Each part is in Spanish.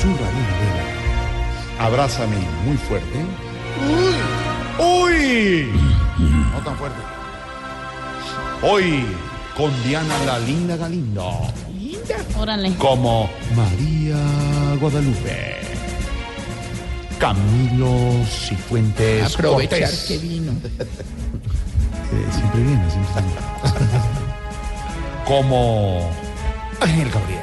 su radionovela Abrázame muy fuerte. ¡Uy! ¡Uy! No tan fuerte. Hoy con Diana la Linda Galindo Órale. como María Guadalupe. Camilo Cifuentes Aprovechar Cortés. que vino. Eh, siempre viene, siempre viene. Como Ángel Gabriel.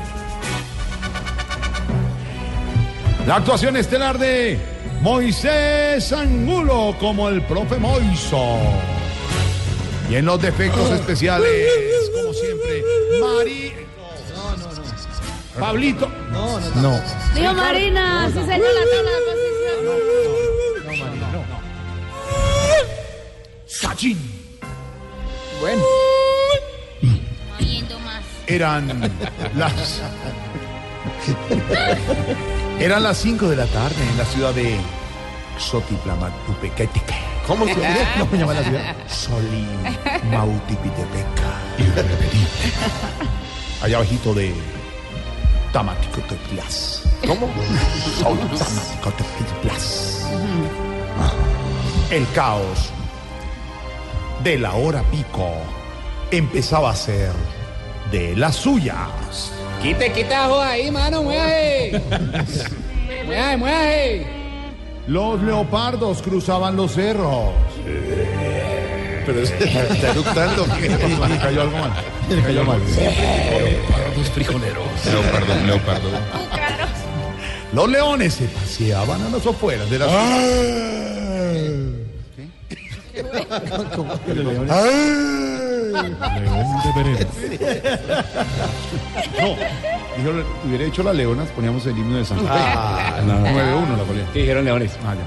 La actuación estelar de Moisés Angulo como el profe Moiso. Y en los defectos especiales, como siempre, Mari. No, no, no. Pablito. No, no, no. Digo Marina, sí señor la tabla de posición. Sachin. Bueno, Oyendo más. Eran las. Eran las 5 de la tarde en la ciudad de Xotitlamacupequetique. ¿Cómo se llama? ¿Cómo se llama la ciudad? Solimautipitepeca. Y repetí. Allá abajito de Tamaticoteplas. ¿Cómo? Tamaticoteplas. El caos de la hora pico empezaba a ser de las suyas. quite, quita ajo ahí, mano, mueve. Mueve, mueve. Los leopardos cruzaban los cerros. Pero está eructando. Me cayó algo mal. Me cayó mal. Leopardo, leopardo. Los leones se paseaban a las afueras de la ciudad. No, dijo, hubiera hecho las leonas, poníamos el himno de San Ah, 9-1 la ponía. Dijeron leones. Ah, ya.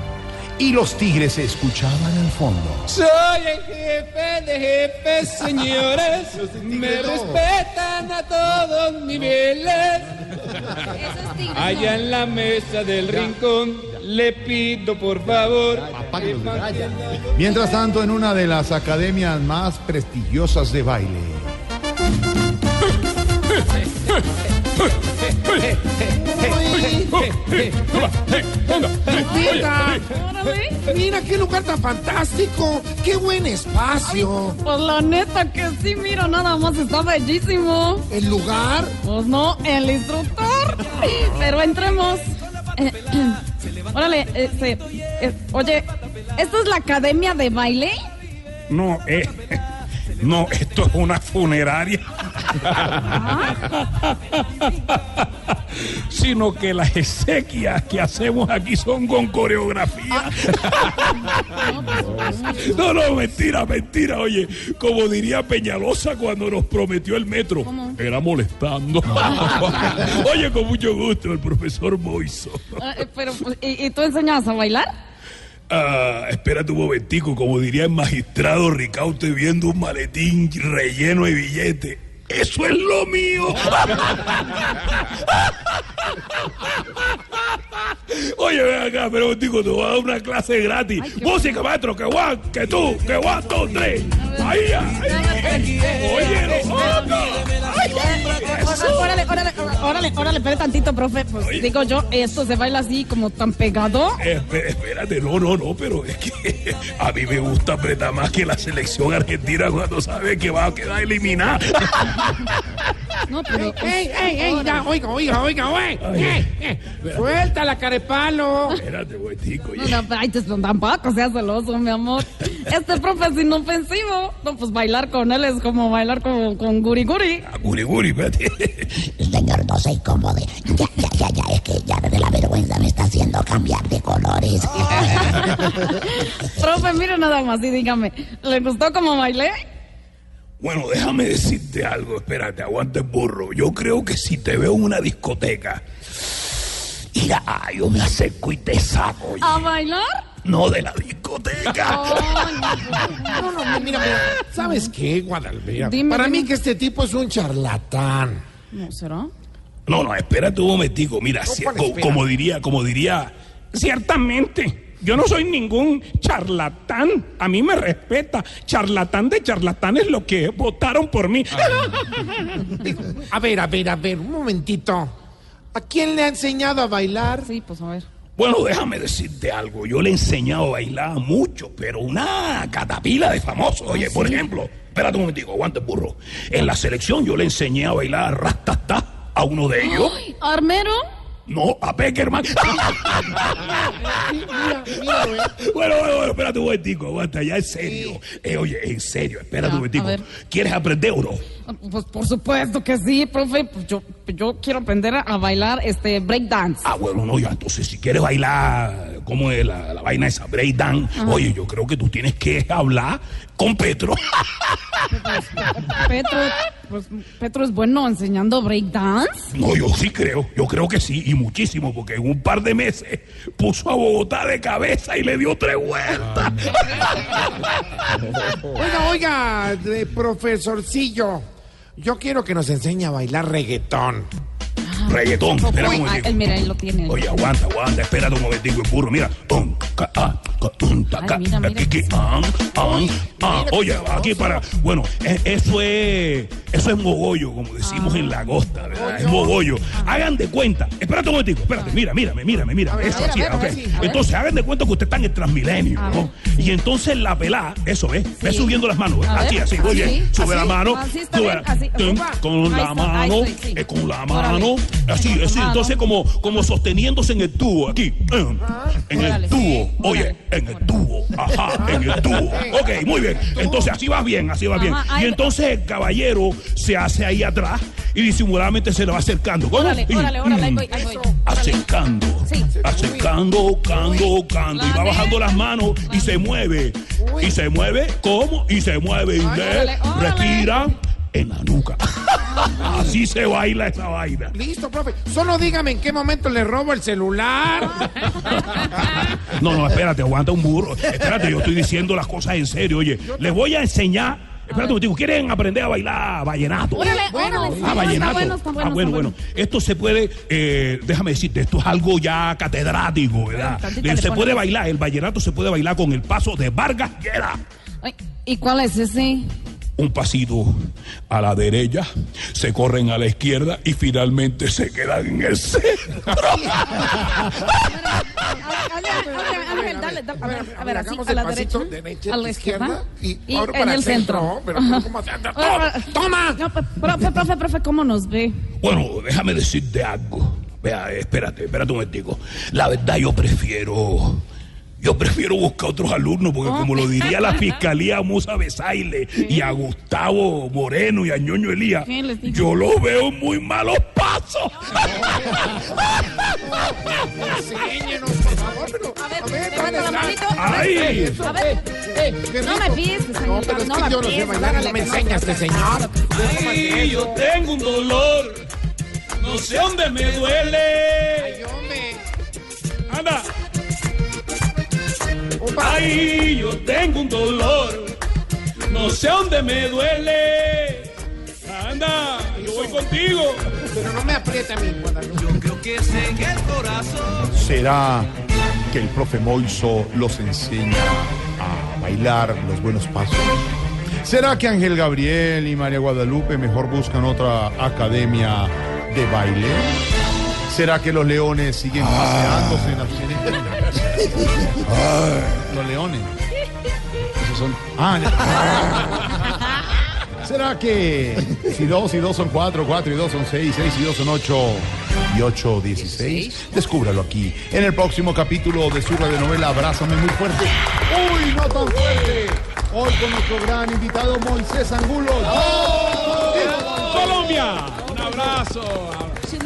Y los tigres se escuchaban al fondo. Soy el jefe de jefes, señores. Me respetan a todos niveles. Esos tigres Allá en la mesa del rincón, le pido por favor. Mientras tanto, en una de las academias más prestigiosas de baile. Órale. Mira qué lugar tan fantástico, qué buen espacio. Pues la neta que sí, mira, nada más está bellísimo. El lugar, Pues no, el instructor. Pero entremos. Órale, este, eh, oye, ¿esta es la academia de baile? No, eh, no, esto es una funeraria. Sino que las exequias que hacemos aquí son con coreografía. No, no, mentira, mentira. Oye, como diría Peñalosa cuando nos prometió el metro, era molestando. Oye, con mucho gusto, el profesor Moiso. Eh, pero, ¿y, y tú enseñas a bailar? Ah, espérate un momentico, como diría el magistrado Ricaute viendo un maletín relleno de billetes. Eso es lo mío. Oye, ven acá, pero un momentico, te voy a dar una clase gratis. Música, maestro, que guan, que tú, que guan, dos, tres. Ahí, ahí. Oye, eso. Órale, órale, órale, órale, espere tantito, profe. Pues Oye. digo yo, esto se baila así como tan pegado. Espe- Espérate, no, no, no, pero es que a mí me gusta apretar más que la selección argentina cuando sabe que va a quedar eliminada. No, pero. ¡Ey, ey, ey! Ya, oiga, oiga, oiga, güey. Eh, eh, Suelta la carepalo. Espérate, No, oye. no, pero ay, te- tampoco seas celoso, mi amor. Este profe es inofensivo. No, pues bailar con él es como bailar con, con Guri Guri. Ah, Guri, guri, espérate. Señor, no se incomode. Ya, ya, ya, ya, es que ya da la vergüenza. vergüenza me está haciendo cambiar de colores. Profe, mire nada más y dígame, ¿le gustó cómo bailé? Bueno, déjame decirte algo, espérate, aguanta el burro. Yo creo que si te veo en una discoteca, ya, yo me acerco y te saco. oye. ¿A bailar? No de la discoteca. No, no, mira, mira. ¿Sabes qué, Guadalupe? Mira, Dime, Para dime. mí que este tipo es un charlatán. ¿No será? No, no, espérate un momentico. Mira, No, si- ¿cuál co- espera? como diría, como diría, ciertamente. Yo no soy ningún charlatán. A mí me respeta. Charlatán de charlatán es lo que votaron por mí. A ver, a ver, a ver, un momentito. ¿A quién le ha enseñado a bailar? Sí, pues a ver. Bueno, déjame decirte algo. Yo le he enseñado a bailar mucho, pero una catapila de famosos. Oye, por ejemplo, espérate un momentico, aguanta el burro. En la selección yo le enseñé a bailar rastata a uno de ellos. ¿Armero? No, a Peckerman. ¿eh? bueno, bueno, bueno, espérate un momentico, aguanta, ya en serio. Eh, oye, en serio, espérate un momentico. ¿Quieres aprender o no? Pues por supuesto que sí, profe. Pues yo, yo quiero aprender a, bailar este breakdance. Ah, bueno, no, ya, entonces si quieres bailar, ¿cómo es la, la vaina esa? Breakdance. Oye, yo creo que tú tienes que hablar con Petro. Petro, pues Petro es bueno enseñando breakdance. No, yo sí creo, yo creo que sí, y muchísimo, porque en un par de meses puso a Bogotá de cabeza y le dio tres vueltas. Oiga, oiga, de profesorcillo. Yo quiero que nos enseñe a bailar reggaetón. Reggaetón, espera un ah, momentico. él, mira, ahí lo tiene. Oye, aguanta, aguanta, espérate un momentico, burro, mira. Tum, ca, ah, ah, ah, ah. Oye, aquí para. Bueno, e- eso es. Eso es mogollo, como decimos Ah. en la costa, ¿verdad? Es mogollo. Hagan de cuenta. Espérate un momentico, espérate, mira, mírame, mírame, mira. Eso así, ok. Entonces, hagan de cuenta que usted está en el transmilenio, ¿no? Y entonces la pelá, eso es, ve subiendo las manos, ¿ves? Así, así, muy bien. Sube la mano, sube con la mano, con la mano, así, así, entonces como, como sosteniéndose en el tubo, aquí, eh, en Órale. el tubo, oye. En el tubo, ajá, en el tubo, ok, muy bien, entonces así va bien, así va bien, y entonces el caballero se hace ahí atrás y disimuladamente se le va acercando. Órale, órale, órale, ahí voy, ahí voy. acercando, Sí. acercando, cando, cando, y va bajando las manos y se mueve, y se mueve, ¿cómo? Y se mueve, y órale. respira en la nuca. Así se baila esa vaina. Listo, profe. Solo dígame en qué momento le robo el celular. No, no, espérate, aguanta un burro. Espérate, yo estoy diciendo las cosas en serio. Oye, les voy a enseñar. Espérate un ¿quieren aprender a bailar vallenato? Órale, Bueno, órale. Ah, está vallenato. bueno, está bueno, ah, bueno, está bueno. Esto se puede, eh, déjame decirte, esto es algo ya catedrático, ¿verdad? Eh, le se puede bailar, el vallenato se puede bailar con el paso de Vargas Llera. ¿Y cuál es ese? Un pasito a la derecha, se corren a la izquierda y finalmente se quedan en el centro. Ángel, dale, dale, a ver, a ver, así, a la derecha, a la izquierda y, y ahora en para el centro. Pero, ¿cómo hacer? ¡Toma! No, pe- profe, profe, profe, ¿cómo nos ve? Bueno, déjame decirte algo. Vea, espérate, espérate un momentico. La verdad yo prefiero... Yo prefiero buscar otros alumnos porque como lo diría la fiscalía a Musa Besaile y a Gustavo Moreno y a Ñoño Elías, yo los veo muy malos pasos. Enséñenos, por favor. Pero, A ver, a ver, levanta la ¿dónde manito. está? ¡Ay! A ver, qué no rico. me pises, No, pero es no que yo no sé bailar no me que no. enseña este señor. Ay, yo tengo un dolor, no sé dónde me duele. Ay, yo tengo un dolor, no sé dónde me duele. Anda, yo voy contigo. Pero no me apriete a mí, Guadalupe. ¿Será que el profe Moiso los enseña a bailar los buenos pasos? ¿Será que Ángel Gabriel y María Guadalupe mejor buscan otra academia de baile? ¿Será que los leones siguen paseándose en las Los leones. Esos son. Ah, ya. ¿Será que si dos y dos son cuatro, cuatro y dos son seis, seis y dos son ocho y ocho dieciséis? Descúbralo aquí en el próximo capítulo de su radionovela Abrázame muy fuerte. ¡Uy, no tan fuerte! Hoy con nuestro gran invitado Moisés Angulo. Colombia, un abrazo,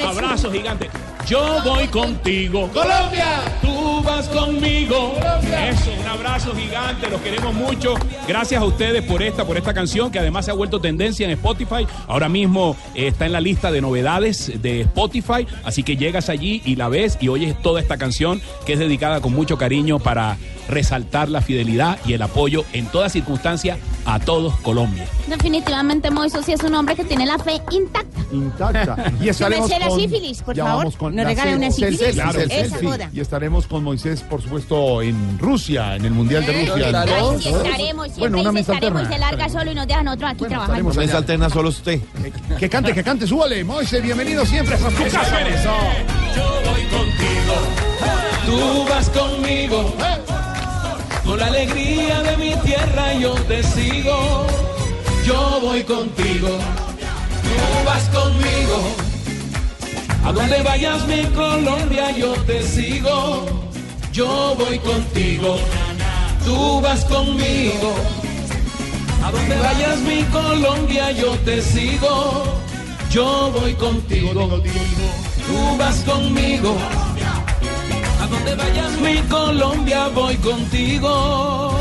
abrazo gigante. Yo voy contigo. Colombia. Tú vas conmigo. Eso, un abrazo gigante, los queremos mucho. Gracias a ustedes por esta, por esta canción que además se ha vuelto tendencia en Spotify. Ahora mismo eh, está en la lista de novedades de Spotify, así que llegas allí y la ves y oyes toda esta canción que es dedicada con mucho cariño para resaltar la fidelidad y el apoyo en toda circunstancia a todos Colombia. Definitivamente Moiso sí es un hombre que tiene la fe intacta. Intacta. Y estaremos con- sífilis, por ya favor. vamos con ¿Nos la regala una sífilis? Claro. Y estaremos con Moisés, por supuesto, en Rusia, en el Mundial de Rusia. Estaremos, siempre Bueno, una misa estaremos y alterna. se larga solo y nos dejan otros aquí Bueno, trabajando. allá. alterna solo usted. Que cante, que cante, súbale. Moisés, bienvenido siempre a tu casa. Yo voy contigo. Tú vas conmigo. Con la alegría de mi tierra yo te sigo. Yo voy contigo. Tú vas conmigo. A donde vayas mi Colombia yo te sigo. Yo voy contigo. Tú vas conmigo. A donde vayas mi Colombia yo te sigo. Yo voy contigo. Tú vas conmigo. A donde vayas mi Colombia voy contigo.